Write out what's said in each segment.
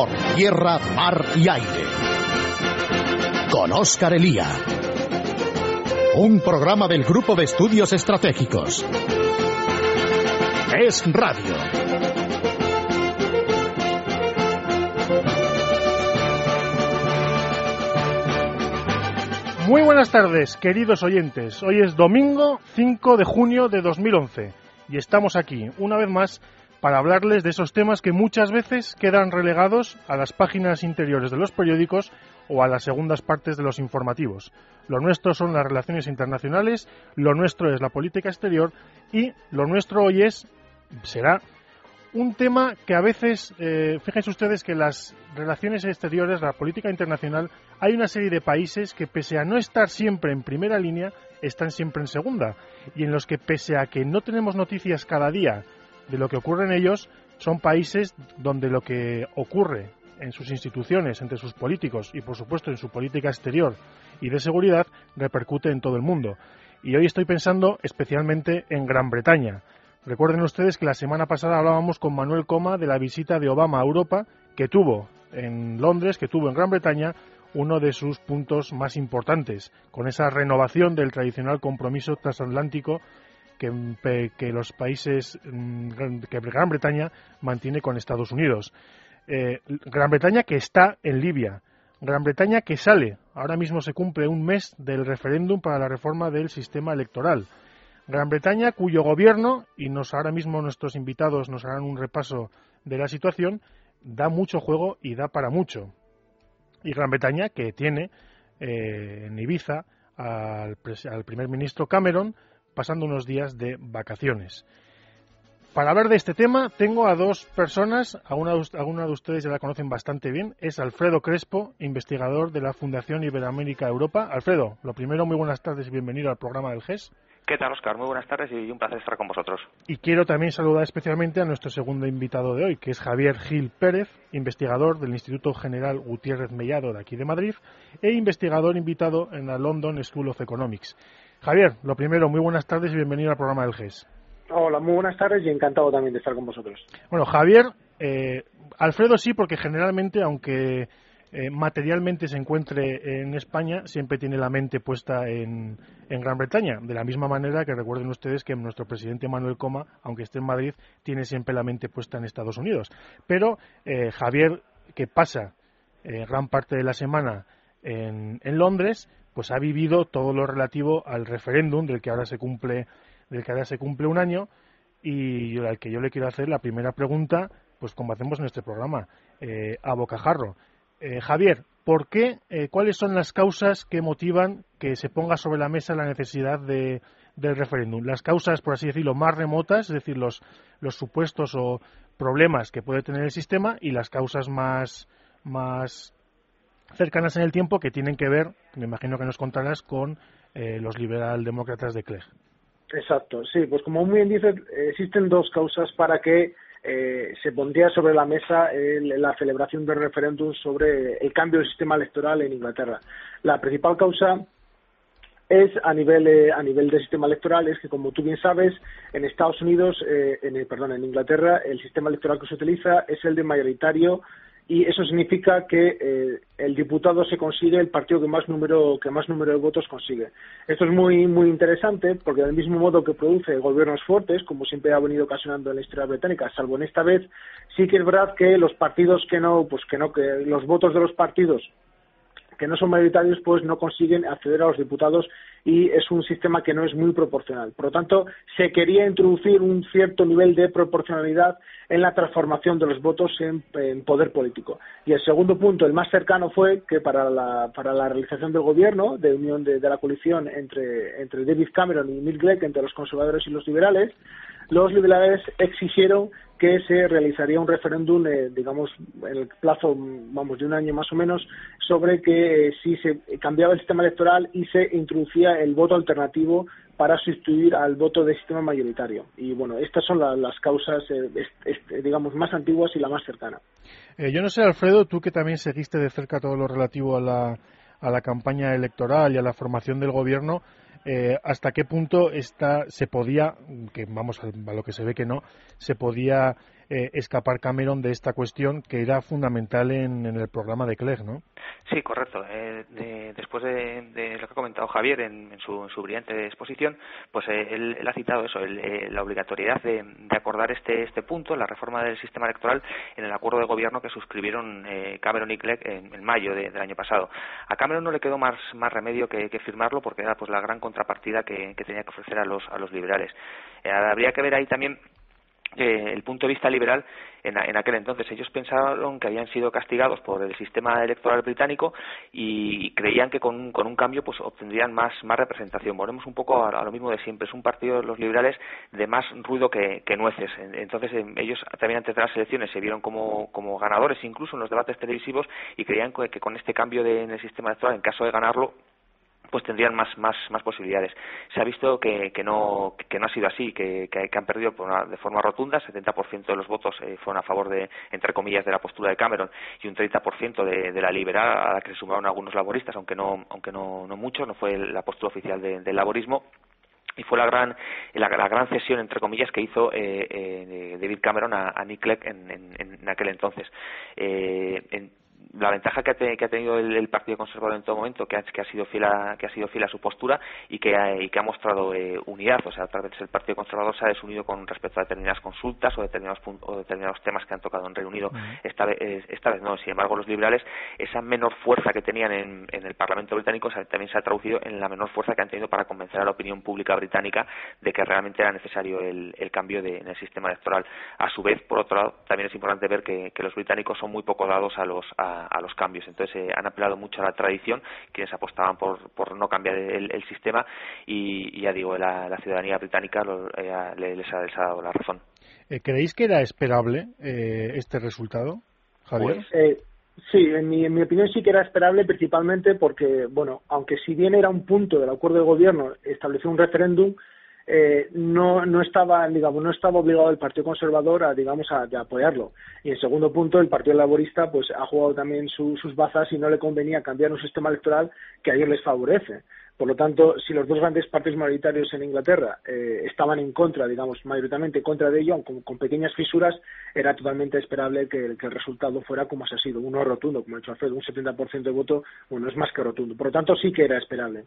por tierra, mar y aire. Con Óscar Elía. Un programa del Grupo de Estudios Estratégicos. Es Radio. Muy buenas tardes, queridos oyentes. Hoy es domingo 5 de junio de 2011 y estamos aquí, una vez más, para hablarles de esos temas que muchas veces quedan relegados a las páginas interiores de los periódicos o a las segundas partes de los informativos. Lo nuestro son las relaciones internacionales, lo nuestro es la política exterior y lo nuestro hoy es, será, un tema que a veces, eh, fíjense ustedes que las relaciones exteriores, la política internacional, hay una serie de países que pese a no estar siempre en primera línea, están siempre en segunda y en los que pese a que no tenemos noticias cada día de lo que ocurre en ellos, son países donde lo que ocurre en sus instituciones, entre sus políticos y por supuesto en su política exterior y de seguridad repercute en todo el mundo. Y hoy estoy pensando especialmente en Gran Bretaña. Recuerden ustedes que la semana pasada hablábamos con Manuel Coma de la visita de Obama a Europa que tuvo en Londres, que tuvo en Gran Bretaña, uno de sus puntos más importantes, con esa renovación del tradicional compromiso transatlántico que, los países, mm, que Gran Bretaña mantiene con Estados Unidos. Eh, Gran Bretaña que está en Libia. Gran Bretaña que sale. Ahora mismo se cumple un mes del referéndum para la reforma del sistema electoral. Gran Bretaña cuyo gobierno, y nos ahora mismo nuestros invitados nos harán un repaso de la situación, da mucho juego y da para mucho. Y Gran Bretaña que tiene eh, en Ibiza al, al primer ministro Cameron, pasando unos días de vacaciones. Para hablar de este tema tengo a dos personas, a una, de ustedes ya la conocen bastante bien, es Alfredo Crespo, investigador de la Fundación Iberoamérica Europa. Alfredo, lo primero, muy buenas tardes y bienvenido al programa del GES. ¿Qué tal, Oscar? Muy buenas tardes y un placer estar con vosotros. Y quiero también saludar especialmente a nuestro segundo invitado de hoy, que es Javier Gil Pérez, investigador del Instituto General Gutiérrez Mellado de aquí de Madrid e investigador invitado en la London School of Economics. Javier, lo primero, muy buenas tardes y bienvenido al programa del GES. Hola, muy buenas tardes y encantado también de estar con vosotros. Bueno, Javier, eh, Alfredo sí, porque generalmente, aunque eh, materialmente se encuentre en España, siempre tiene la mente puesta en, Gran Bretaña. De la misma manera que recuerden ustedes que nuestro presidente Manuel Coma, aunque esté en Madrid, tiene siempre la mente puesta en Estados Unidos. Pero eh, Javier, que pasa gran parte de la semana en Londres, pues ha vivido todo lo relativo al referéndum del que ahora se cumple del que ahora se cumple un año y al que yo le quiero hacer la primera pregunta, pues como hacemos en este programa, eh, a bocajarro. Eh, Javier, ¿por qué, eh, cuáles son las causas que motivan que se ponga sobre la mesa la necesidad de, del referéndum? Las causas, por así decirlo, más remotas, es decir, los, los supuestos o problemas que puede tener el sistema y las causas más, más cercanas en el tiempo que tienen que ver, me imagino que nos contarás, con eh, los liberaldemócratas de Clegg. Exacto, sí, pues como muy bien dices, existen dos causas para que eh, se pondría sobre la mesa la celebración del referéndum sobre el cambio del sistema electoral en Inglaterra. La principal causa es a nivel eh, a nivel del sistema electoral es que como tú bien sabes en Estados Unidos eh, en perdón en Inglaterra el sistema electoral que se utiliza es el de mayoritario y eso significa que eh, el diputado se consigue el partido que más número que más número de votos consigue. Esto es muy muy interesante porque del mismo modo que produce gobiernos fuertes, como siempre ha venido ocasionando en la historia británica, salvo en esta vez, sí que es verdad que los partidos que no, pues que no, que los votos de los partidos que no son mayoritarios pues no consiguen acceder a los diputados y es un sistema que no es muy proporcional. Por lo tanto, se quería introducir un cierto nivel de proporcionalidad en la transformación de los votos en, poder político. Y el segundo punto, el más cercano, fue que para la, para la realización del gobierno, de unión de, la coalición entre, entre David Cameron y Neil Gregg, entre los conservadores y los liberales, los liberales exigieron que se realizaría un referéndum, eh, digamos, en el plazo, vamos, de un año más o menos, sobre que eh, si se cambiaba el sistema electoral y se introducía el voto alternativo para sustituir al voto de sistema mayoritario. Y bueno, estas son las causas, eh, digamos, más antiguas y la más cercana. yo no sé, Alfredo, tú que también seguiste de cerca todo lo relativo a la, a la campaña electoral y a la formación del gobierno, eh, hasta qué punto esta se podía, que vamos a, lo que se ve que no, se podía eh, escapar Cameron de esta cuestión que era fundamental en, el programa de Clegg, ¿no? Sí, correcto. Eh, después de, lo que ha comentado Javier en, su, brillante exposición, pues eh, él, ha citado eso, la obligatoriedad de, acordar este, este punto, la reforma del sistema electoral, en el acuerdo de gobierno que suscribieron Cameron y Clegg en, mayo del año pasado. A Cameron no le quedó más, remedio que, firmarlo porque era pues la gran contrapartida que, tenía que ofrecer a los, a los liberales. habría que ver ahí también eh, el punto de vista liberal en, aquel entonces. Ellos pensaron que habían sido castigados por el sistema electoral británico y creían que con, un cambio pues obtendrían más, más representación. Volvemos un poco a, lo mismo de siempre. Es un partido de los liberales de más ruido que, nueces. Entonces em, ellos también antes de las elecciones se vieron como, como ganadores incluso en los debates televisivos y creían que, que con este cambio de, en el sistema electoral, en caso de ganarlo, pues tendrían más, más, más posibilidades. Se ha visto que, que, no, que no ha sido así, que, que, han perdido de forma rotunda, 70% de los votos eh, fueron a favor de, entre comillas, de la postura de Cameron y un 30% de, de la liberal, a la que se sumaron algunos laboristas, aunque no, aunque no, no mucho, no fue la postura oficial del laborismo y fue la gran la, gran cesión entre comillas que hizo eh, eh, David Cameron a, Nick Clegg en, en, aquel entonces eh, en, la ventaja que ha, tenido el, Partido Conservador en todo momento, que ha, que ha sido fiel a, que ha sido fiel a su postura y que ha, y que ha mostrado eh, unidad, o sea, tal vez el Partido Conservador se ha desunido con respecto a determinadas consultas o determinados o determinados temas que han tocado en Reino Unido. esta, vez, esta vez no. Sin embargo, los liberales esa menor fuerza que tenían en, el Parlamento británico también se ha traducido en la menor fuerza que han tenido para convencer a la opinión pública británica de que realmente era necesario el, cambio en el sistema electoral. A su vez, por otro lado, también es importante ver que, los británicos son muy poco dados a los a, los cambios. Entonces eh, han apelado mucho a la tradición, quienes apostaban por, por no cambiar el, sistema y, ya digo, la, ciudadanía británica eh, les, ha, dado la razón. Eh, ¿Creéis que era esperable este resultado, Javier? Pues, sí, en mi, en mi opinión sí que era esperable, principalmente porque, bueno, aunque si bien era un punto del acuerdo de gobierno establecer un referéndum, eh, no, no estaba, digamos, no estaba obligado el Partido Conservador a, digamos, a, apoyarlo. Y en segundo punto, el Partido Laborista, pues, ha jugado también sus bazas y no le convenía cambiar un sistema electoral que a ellos les favorece. Por lo tanto, si los dos grandes partidos mayoritarios en Inglaterra eh, estaban en contra, digamos, mayoritariamente en contra de ello, con, con pequeñas fisuras, era totalmente esperable que, el resultado fuera como se ha sido, uno rotundo, como ha dicho Alfredo, un 70% de voto, bueno, es más que rotundo. Por lo tanto, sí que era esperable.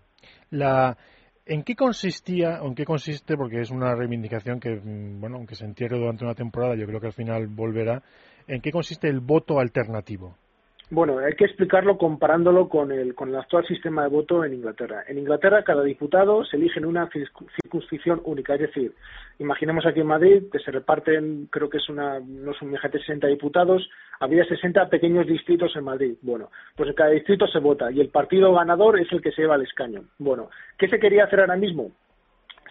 La, ¿En qué consistía, o en qué consiste, porque es una reivindicación que, mm, bueno, aunque se entierre durante una temporada, yo creo que al final volverá, ¿en qué consiste el voto alternativo? Bueno, hay que explicarlo comparándolo con el, con el actual sistema de voto en Inglaterra. En Inglaterra, cada diputado se elige en una circunscripción única, es decir, imaginemos aquí en Madrid que se reparten, creo que es una, no son 60 diputados, había 60 pequeños distritos en Madrid. Bueno, pues en cada distrito se vota y el partido ganador es el que se lleva el escaño. Bueno, ¿qué se quería hacer ahora mismo?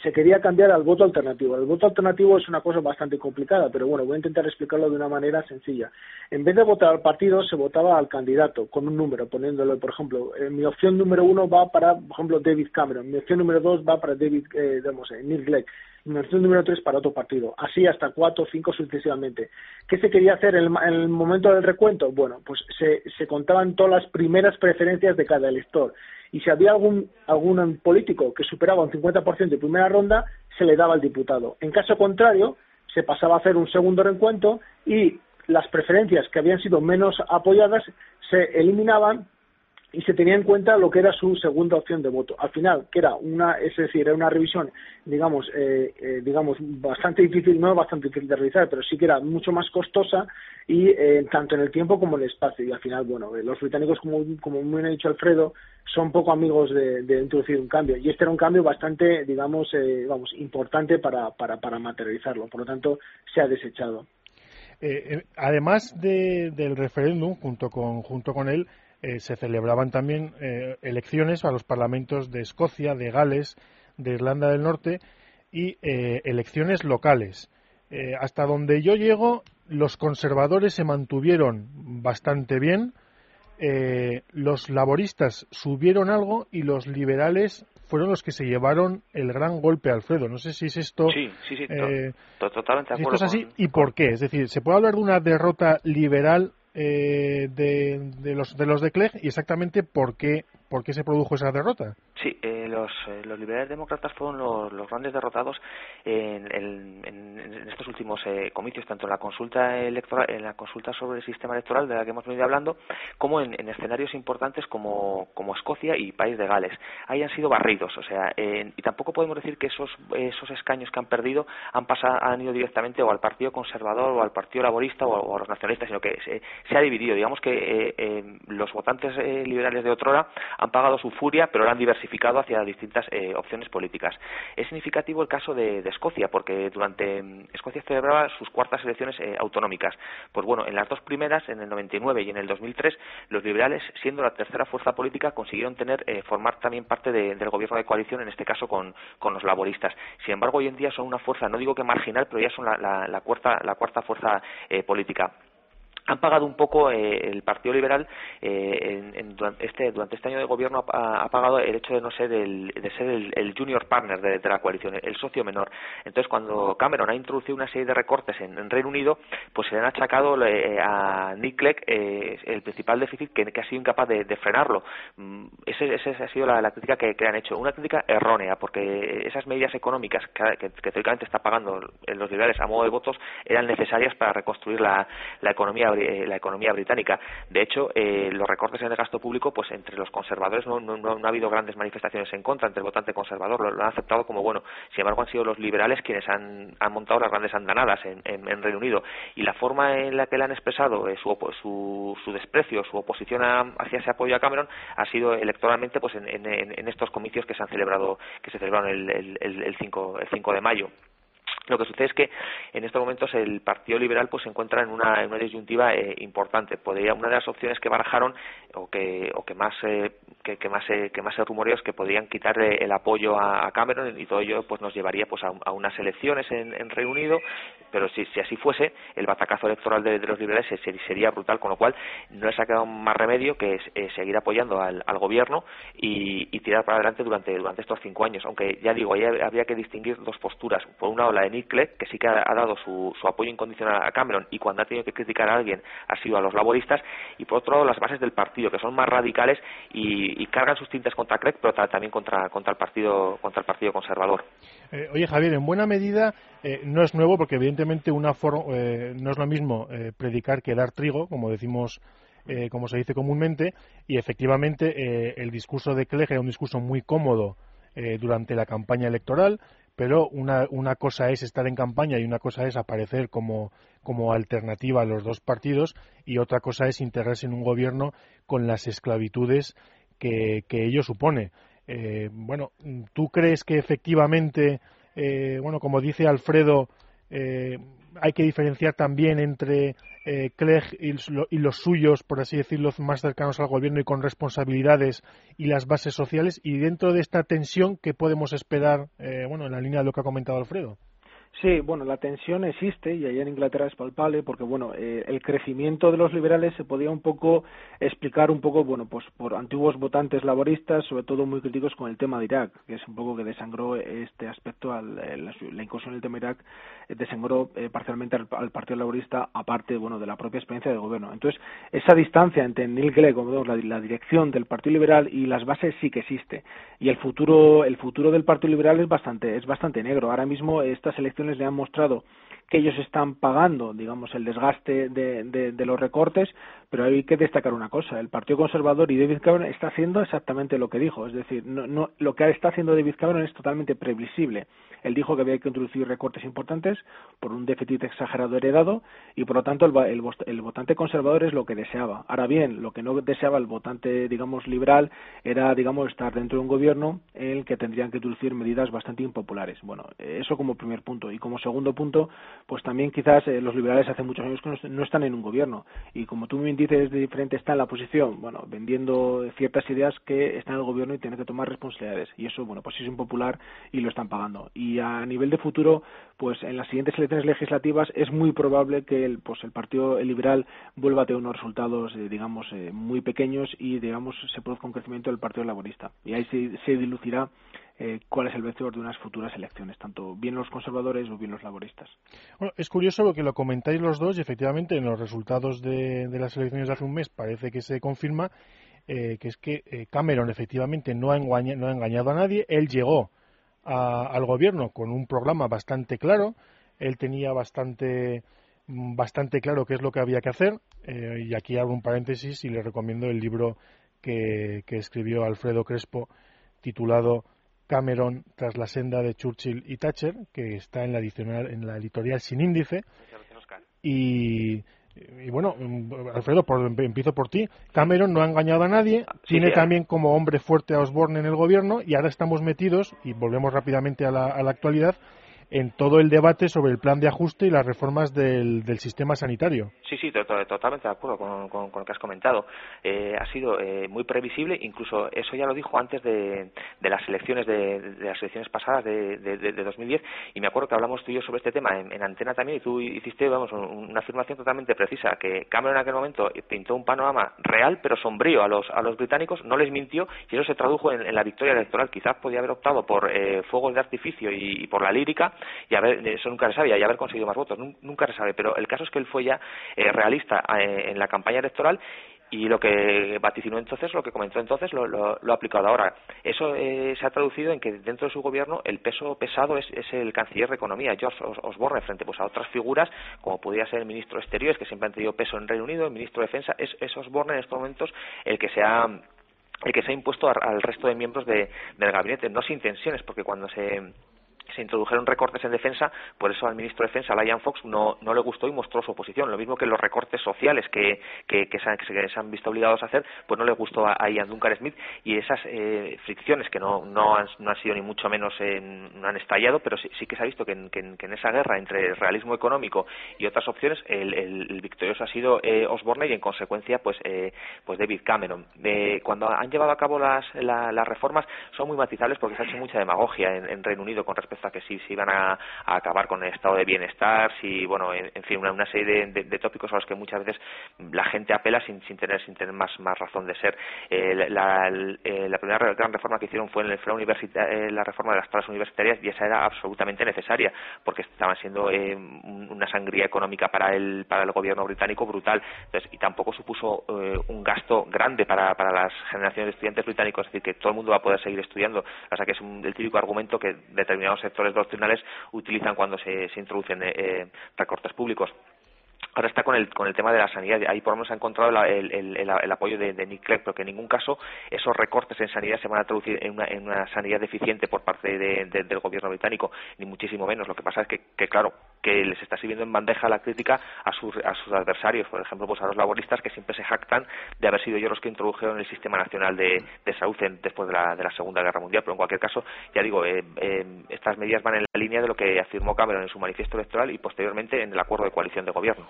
Se quería cambiar al voto alternativo. El voto alternativo es una cosa bastante complicada, pero bueno, voy a intentar explicarlo de una manera sencilla. En vez de votar al partido, se votaba al candidato con un número, poniéndolo, por ejemplo, eh, mi opción número uno va para, por ejemplo, David Cameron, mi opción número dos va para David, eh, digamos, eh, Neil Número tres para otro partido, así hasta cuatro o cinco sucesivamente. ¿Qué se quería hacer en el, momento del recuento? Bueno, pues se, se contaban todas las primeras preferencias de cada elector y si había algún, algún político que superaba un 50% de primera ronda, se le daba al diputado. En caso contrario, se pasaba a hacer un segundo recuento y las preferencias que habían sido menos apoyadas se eliminaban y se tenía en cuenta lo que era su segunda opción de voto. Al final, que era una, es decir, era una revisión, digamos, eh, eh, digamos, bastante difícil, no bastante difícil de realizar, pero sí que era mucho más costosa y eh, tanto en el tiempo como en el espacio. Y al final, bueno, los británicos, como, como muy bien ha dicho Alfredo, son poco amigos de, de, introducir un cambio. Y este era un cambio bastante, digamos, vamos, importante para, para, para materializarlo. Por lo tanto, se ha desechado. además del referéndum, junto con, junto con él, eh, se celebraban también eh, elecciones a los parlamentos de Escocia, de Gales, de Irlanda del Norte y eh, elecciones locales. hasta donde yo llego, los conservadores se mantuvieron bastante bien, los laboristas subieron algo y los liberales fueron los que se llevaron el gran golpe, Alfredo. No sé si es esto. Sí, sí, sí, totalmente esto es así y por qué. Es decir, ¿se puede hablar de una derrota liberal eh, de, los de los de Clegg y exactamente por qué por qué se produjo esa derrota. Sí, eh, los, eh, los, liberales demócratas fueron los, grandes derrotados en, en, estos últimos eh, comicios, tanto en la consulta electoral, en la consulta sobre el sistema electoral de la que hemos venido hablando, como en, escenarios importantes como, como, Escocia y País de Gales. Ahí han sido barridos, o sea, y tampoco podemos decir que esos, escaños que han perdido han pasado, han ido directamente o al Partido Conservador o al Partido Laborista o, a los nacionalistas, sino que se, se ha dividido. Digamos que los votantes liberales de otrora han pagado su furia, pero la han diversificado hacia distintas eh, opciones políticas. Es significativo el caso de, Escocia, porque durante mm, Escocia celebraba sus cuartas elecciones eh, autonómicas. Pues bueno, en las dos primeras, en el 99 y en el 2003, los liberales, siendo la tercera fuerza política, consiguieron tener eh, formar también parte del gobierno de coalición, en este caso con, los laboristas. Sin embargo, hoy en día son una fuerza, no digo que marginal, pero ya son la, cuarta, la cuarta fuerza política han pagado un poco eh, el Partido Liberal eh, en, durante, este, durante este año de gobierno ha, pagado el hecho de no ser el, de ser el, junior partner de, la coalición, el socio menor. Entonces, cuando Cameron ha introducido una serie de recortes en, Reino Unido, pues se le han achacado eh, a Nick Clegg el principal déficit que, ha sido incapaz de, frenarlo. Mm, esa ha sido la, crítica que, han hecho. Una crítica errónea, porque esas medidas económicas que, que teóricamente está pagando los liberales a modo de votos eran necesarias para reconstruir la, la economía eh, la economía británica. De hecho, eh, los recortes en el gasto público, pues entre los conservadores no, ha habido grandes manifestaciones en contra, entre el votante conservador lo, han aceptado como bueno. Sin embargo, han sido los liberales quienes han, montado las grandes andanadas en, Reino Unido. Y la forma en la que le han expresado eh, su, su, desprecio, su oposición hacia ese apoyo a Cameron ha sido electoralmente pues en, estos comicios que se han celebrado, que se celebraron el, el, el, 5, el 5 de mayo. Lo que sucede es que en estos momentos el Partido Liberal pues se encuentra en una, disyuntiva eh, importante. Podría, una de las opciones que barajaron o que, o que más eh, que, más eh, que más se rumoreó es que podrían quitarle el apoyo a, Cameron y todo ello pues nos llevaría pues a, unas elecciones en, en, Reino Unido. Pero si, si así fuese, el batacazo electoral de, los liberales sería brutal, con lo cual no les ha quedado más remedio que seguir apoyando al, gobierno y, tirar para adelante durante, estos cinco años. Aunque ya digo, ahí habría que distinguir dos posturas. Por una lado, la de Nick Clegg, que sí que ha, dado su, apoyo incondicional a Cameron y cuando ha tenido que criticar a alguien ha sido a los laboristas, y por otro lado las bases del partido, que son más radicales y, cargan sus tintas contra Clegg, pero también contra, contra, el, partido, contra el Partido Conservador. Eh, oye, Javier, en buena medida eh, no es nuevo porque evidentemente una eh, no es lo mismo predicar que dar trigo, como decimos como se dice comúnmente, y efectivamente el discurso de Clegg era un discurso muy cómodo durante la campaña electoral, pero una, una cosa es estar en campaña y una cosa es aparecer como, como alternativa a los dos partidos y otra cosa es integrarse en un gobierno con las esclavitudes que, que ello supone. Eh, bueno, ¿tú crees que efectivamente, eh, bueno, como dice Alfredo, eh, hay que diferenciar también entre eh, Clegg y, los suyos, por así decirlo, más cercanos al gobierno y con responsabilidades y las bases sociales. Y dentro de esta tensión, ¿qué podemos esperar, eh, bueno, en la línea de lo que ha comentado Alfredo? Sí, bueno, la tensión existe y allá en Inglaterra es palpable porque, bueno, eh, el crecimiento de los liberales se podía un poco explicar un poco, bueno, pues por antiguos votantes laboristas, sobre todo muy críticos con el tema de Irak, que es un poco que desangró este aspecto, al, eh, la, incursión del tema de Irak eh, desangró parcialmente al, Partido Laborista, aparte, bueno, de la propia experiencia del gobierno. Entonces, esa distancia entre Neil Clegg, como la, la dirección del Partido Liberal y las bases sí que existe. Y el futuro, el futuro del Partido Liberal es bastante, es bastante negro. Ahora mismo estas elecciones le han mostrado que ellos están pagando, digamos, el desgaste de, de, los recortes, pero hay que destacar una cosa: el Partido Conservador y David Cameron está haciendo exactamente lo que dijo, es decir, no, no, lo que está haciendo David Cameron es totalmente previsible. Él dijo que había que introducir recortes importantes por un déficit exagerado heredado y, por lo tanto, el, el, votante conservador es lo que deseaba. Ahora bien, lo que no deseaba el votante, digamos, liberal era, digamos, estar dentro de un gobierno en el que tendrían que introducir medidas bastante impopulares. Bueno, eso como primer punto. Y como segundo punto, pues también quizás eh, los liberales hace muchos años que no, están en un gobierno. Y como tú me dices, de diferente está en la posición, bueno, vendiendo ciertas ideas que están en el gobierno y tienen que tomar responsabilidades. Y eso, bueno, pues es impopular y lo están pagando. Y a nivel de futuro, pues en las siguientes elecciones legislativas es muy probable que el, pues el Partido Liberal vuelva a tener unos resultados, eh, digamos, eh, muy pequeños y, digamos, se produzca un crecimiento del Partido Laborista. Y ahí se, se dilucirá eh, cuál es el vencedor de unas futuras elecciones, tanto bien los conservadores o bien los laboristas. Bueno, es curioso lo que lo comentáis los dos y efectivamente en los resultados de, de las elecciones de hace un mes parece que se confirma que es que Cameron efectivamente no ha, engañado a nadie. Él llegó al gobierno con un programa bastante claro. Él tenía bastante bastante claro qué es lo que había que hacer y aquí hago un paréntesis y le recomiendo el libro que, escribió Alfredo Crespo titulado Cameron tras la senda de Churchill y Thatcher, que está en la, editorial, en la editorial sin índice. Y, bueno, Alfredo, empiezo por ti. Cameron no ha engañado a nadie, tiene también como hombre fuerte a Osborne en el gobierno y ahora estamos metidos, y volvemos rápidamente a la, a la actualidad, en todo el debate sobre el plan de ajuste y las reformas del, sistema sanitario. Sí, sí, totalmente de acuerdo con, lo que has comentado. Eh, ha sido eh, muy previsible, incluso eso ya lo dijo antes de, las elecciones de, las elecciones pasadas de, 2010 y me acuerdo que hablamos tú y yo sobre este tema en, antena también y tú hiciste vamos una afirmación totalmente precisa que Cameron en aquel momento pintó un panorama real pero sombrío a los a los británicos, no les mintió y eso se tradujo en, la victoria electoral. Quizás podía haber optado por eh, fuegos de artificio y por la lírica y haber, eso nunca se sabe, y haber conseguido más votos, nunca se sabe, pero el caso es que él fue ya eh, realista eh, en la campaña electoral y lo que vaticinó entonces, lo que comentó entonces, lo, lo, ha aplicado ahora. Eso eh, se ha traducido en que dentro de su gobierno el peso pesado es, el canciller de Economía, George Osborne, frente pues, a otras figuras, como podría ser el ministro de Exteriores, que siempre han tenido peso en Reino Unido, el ministro de Defensa, es, es Osborne en estos momentos el que se ha el que se ha impuesto al resto de miembros del gabinete, no sin tensiones, porque cuando se se introdujeron recortes en defensa, por eso al ministro de Defensa, Lion Fox, no, no le gustó y mostró su oposición. Lo mismo que los recortes sociales que, que, se, han, que, se, han, visto obligados a hacer, pues no le gustó a, Ian Duncan Smith y esas eh, fricciones que no, no, han, no han sido ni mucho menos, no han estallado, pero sí, sí, que se ha visto que en, que en, esa guerra entre el realismo económico y otras opciones, el, el, victorioso ha sido eh, Osborne y en consecuencia, pues, eh, pues David Cameron. cuando han llevado a cabo las, las reformas, son muy matizables porque se ha hecho mucha demagogia en, en Reino Unido con respecto que si se iban a, acabar con el estado de bienestar, si, bueno, en, fin, una, serie de, tópicos a los que muchas veces la gente apela sin, sin tener sin tener más, más razón de ser. Eh, la, eh, la, primera gran reforma que hicieron fue en el, eh, la reforma de las tasas universitarias y esa era absolutamente necesaria porque estaban siendo una sangría económica para el, para el gobierno británico brutal Entonces, y tampoco supuso un gasto grande para, para las generaciones de estudiantes británicos, es decir, que todo el mundo va a poder seguir estudiando. O sea, que es un, el típico argumento que determinados sectores doctrinales utilizan cuando se, introducen eh, eh, recortes públicos. Ahora está con el, con el tema de la sanidad. Ahí por lo menos ha encontrado el, apoyo de, de, Nick Clegg, porque en ningún caso esos recortes en sanidad se van a traducir en una, en una sanidad deficiente por parte del gobierno británico, ni muchísimo menos. Lo que pasa es que, que, claro, que les está sirviendo en bandeja la crítica a sus, adversarios, por ejemplo, pues a los laboristas que siempre se jactan de haber sido ellos los que introdujeron el sistema nacional de, salud después de la, de la Segunda Guerra Mundial. Pero en cualquier caso, ya digo, eh, eh, estas medidas van en la línea de lo que afirmó Cameron en su manifiesto electoral y posteriormente en el acuerdo de coalición de gobierno.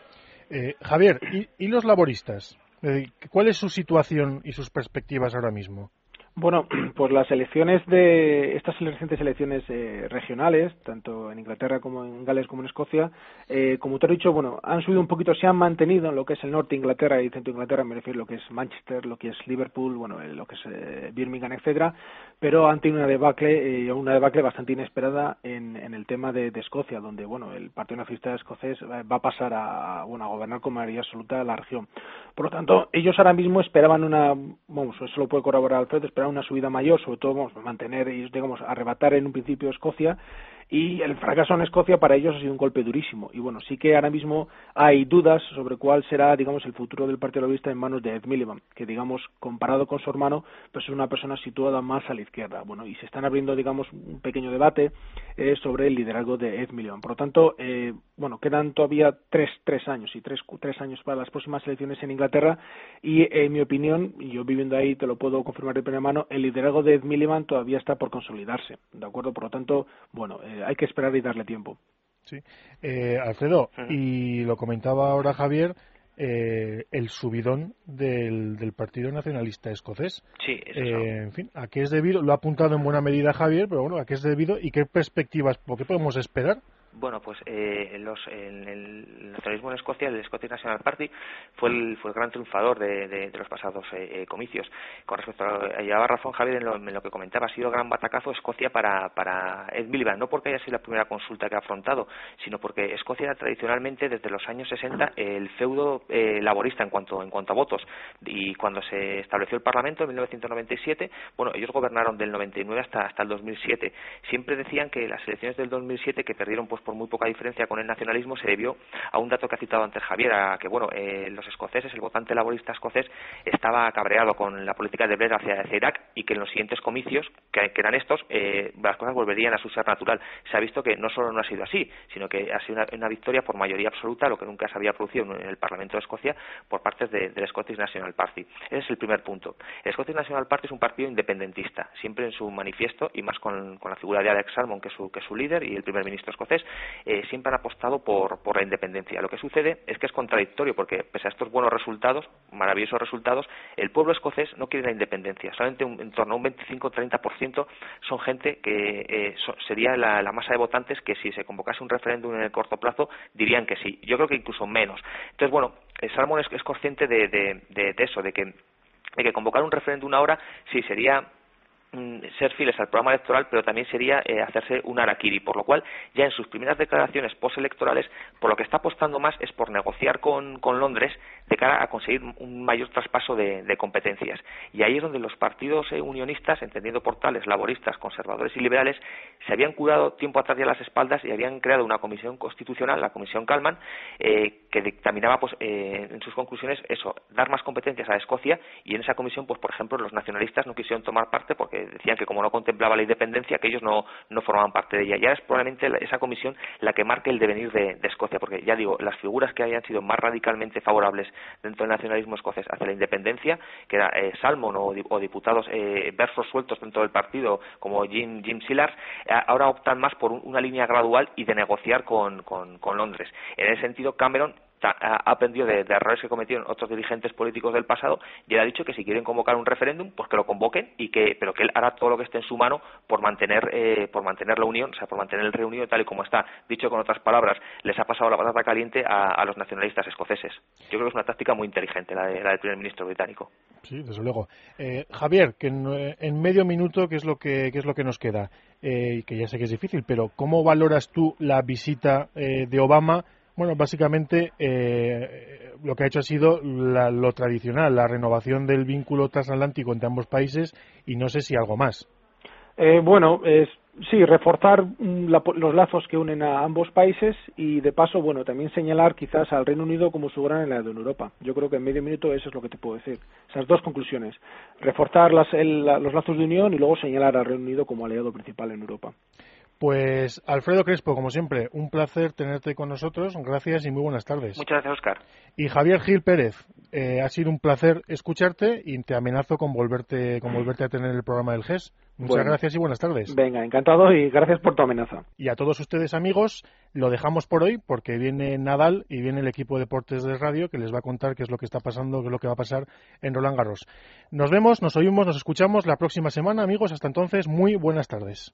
Eh, Javier, ¿y, los laboristas? Eh, ¿Cuál es su situación y sus perspectivas ahora mismo? Bueno, pues las elecciones de estas recientes elecciones eh, regionales, tanto en Inglaterra como en Gales como en Escocia, eh, como te he dicho, bueno, han subido un poquito, se han mantenido en lo que es el norte de Inglaterra y centro de Inglaterra, me refiero a lo que es Manchester, lo que es Liverpool, bueno, lo que es Birmingham, etcétera, pero han tenido una debacle, una debacle bastante inesperada en, el tema de, Escocia, donde, bueno, el Partido Nacionalista Escocés va a pasar a, bueno, a gobernar con mayoría absoluta la región. Por lo tanto, ellos ahora mismo esperaban una, vamos, eso lo puede corroborar Alfredo, una subida mayor, sobre todo vamos, mantener y digamos arrebatar en un principio Escocia y el fracaso en Escocia para ellos ha sido un golpe durísimo. Y bueno, sí que ahora mismo hay dudas sobre cuál será, digamos, el futuro del Partido Laborista en manos de Ed Miliband, que, digamos, comparado con su hermano, pues es una persona situada más a la izquierda. Bueno, y se están abriendo, digamos, un pequeño debate eh, sobre el liderazgo de Ed Miliband. Por lo tanto, eh, bueno, quedan todavía tres, tres años y tres, tres años para las próximas elecciones en Inglaterra y, en mi opinión, yo viviendo ahí te lo puedo confirmar de primera mano, el liderazgo de Ed Miliband todavía está por consolidarse, ¿de acuerdo? Por lo tanto, bueno, eh, hay que esperar y darle tiempo. Sí. Eh, Alfredo, y lo comentaba ahora Javier, eh, el subidón del, del, Partido Nacionalista Escocés. Sí, eh, en fin, ¿a qué es debido? Lo ha apuntado en buena medida Javier, pero bueno, ¿a qué es debido y qué perspectivas, o qué podemos esperar? Bueno, pues eh, los, el, nacionalismo en Escocia, el Scottish National Party, fue el, fue el gran triunfador de, los pasados eh, eh, comicios. Con respecto a, llevaba razón Javier en lo, que comentaba, ha sido gran batacazo Escocia para, para Ed Miliband, no porque haya sido la primera consulta que ha afrontado, sino porque Escocia era tradicionalmente desde los años 60 el feudo laborista en cuanto, en cuanto a votos. Y cuando se estableció el Parlamento en 1997, bueno, ellos gobernaron del 99 hasta, hasta el 2007. Siempre decían que las elecciones del 2007, que perdieron pues por muy poca diferencia con el nacionalismo, se debió a un dato que ha citado antes Javier, a que bueno, eh, los escoceses, el votante laborista escocés, estaba cabreado con la política de Blair hacia, Irak y que en los siguientes comicios, que, eran estos, eh, las cosas volverían a su ser natural. Se ha visto que no solo no ha sido así, sino que ha sido una, victoria por mayoría absoluta, lo que nunca se había producido en el Parlamento de Escocia por parte del Scottish National Party. Ese es el primer punto. El Scottish National Party es un partido independentista, siempre en su manifiesto y más con, la figura de Alex Salmon, que es su, que su líder, y el primer ministro escocés, eh, siempre han apostado por, la independencia. Lo que sucede es que es contradictorio, porque pese a estos buenos resultados, maravillosos resultados, el pueblo escocés no quiere la independencia. Solamente un, en torno a un 25-30% son gente que eh, sería la, masa de votantes que si se convocase un referéndum en el corto plazo dirían que sí. Yo creo que incluso menos. Entonces, bueno, eh, Salmon es, es consciente de, de, de, eso, de que, de que convocar un referéndum ahora sí sería ser fieles al programa electoral, pero también sería eh, hacerse un araquiri, por lo cual ya en sus primeras declaraciones postelectorales, por lo que está apostando más es por negociar con, Londres de cara a conseguir un mayor traspaso de, competencias. Y ahí es donde los partidos eh, unionistas, entendiendo por tales laboristas, conservadores y liberales, se habían curado tiempo atrás ya las espaldas y habían creado una comisión constitucional, la Comisión Calman, eh, que dictaminaba pues, en sus conclusiones eso, dar más competencias a Escocia y en esa comisión, pues por ejemplo, los nacionalistas no quisieron tomar parte porque decían que como no contemplaba la independencia, que ellos no, no formaban parte de ella. Ya es probablemente esa comisión la que marque el devenir de, Escocia, porque ya digo, las figuras que hayan sido más radicalmente favorables dentro del nacionalismo escocés hacia la independencia, que era eh, Salmon o, diputados eh, versos sueltos dentro del partido, como Jim, Jim Sillars, eh, ahora optan más por una línea gradual y de negociar con, con Londres. En ese sentido, Cameron ha aprendido de, errores que cometieron otros dirigentes políticos del pasado y él ha dicho que si quieren convocar un referéndum, pues que lo convoquen y que, pero que él hará todo lo que esté en su mano por mantener, eh, por mantener la unión, o sea, por mantener el Reino Unido tal y como está. Dicho con otras palabras, les ha pasado la patata caliente a, los nacionalistas escoceses. Yo creo que es una táctica muy inteligente la, del primer ministro británico. Sí, desde luego. Eh, Javier, que en, medio minuto, ¿qué es lo que, qué es lo que nos queda? Eh, que ya sé que es difícil, pero ¿cómo valoras tú la visita de Obama? Bueno, básicamente eh, lo que ha hecho ha sido lo tradicional, la renovación del vínculo transatlántico entre ambos países y no sé si algo más. Eh, bueno, sí, reforzar mm, los lazos que unen a ambos países y de paso, bueno, también señalar quizás al Reino Unido como su gran aliado en Europa. Yo creo que en medio minuto eso es lo que te puedo decir. Esas dos conclusiones. Reforzar los lazos de unión y luego señalar al Reino Unido como aliado principal en Europa. Pues Alfredo Crespo, como siempre, un placer tenerte con nosotros. Gracias y muy buenas tardes. Muchas gracias, Oscar. Y Javier Gil Pérez, eh, ha sido un placer escucharte y te amenazo con volverte, con volverte a tener el programa del GES. Muchas gracias y buenas tardes. Venga, encantado y gracias por tu amenaza. Y a todos ustedes, amigos, lo dejamos por hoy porque viene Nadal y viene el equipo de deportes de radio que les va a contar qué es lo que está pasando, qué es lo que va a pasar en Roland Garros. Nos vemos, nos oímos, nos escuchamos la próxima semana, amigos. Hasta entonces, muy buenas tardes.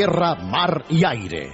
Tierra, mar y aire.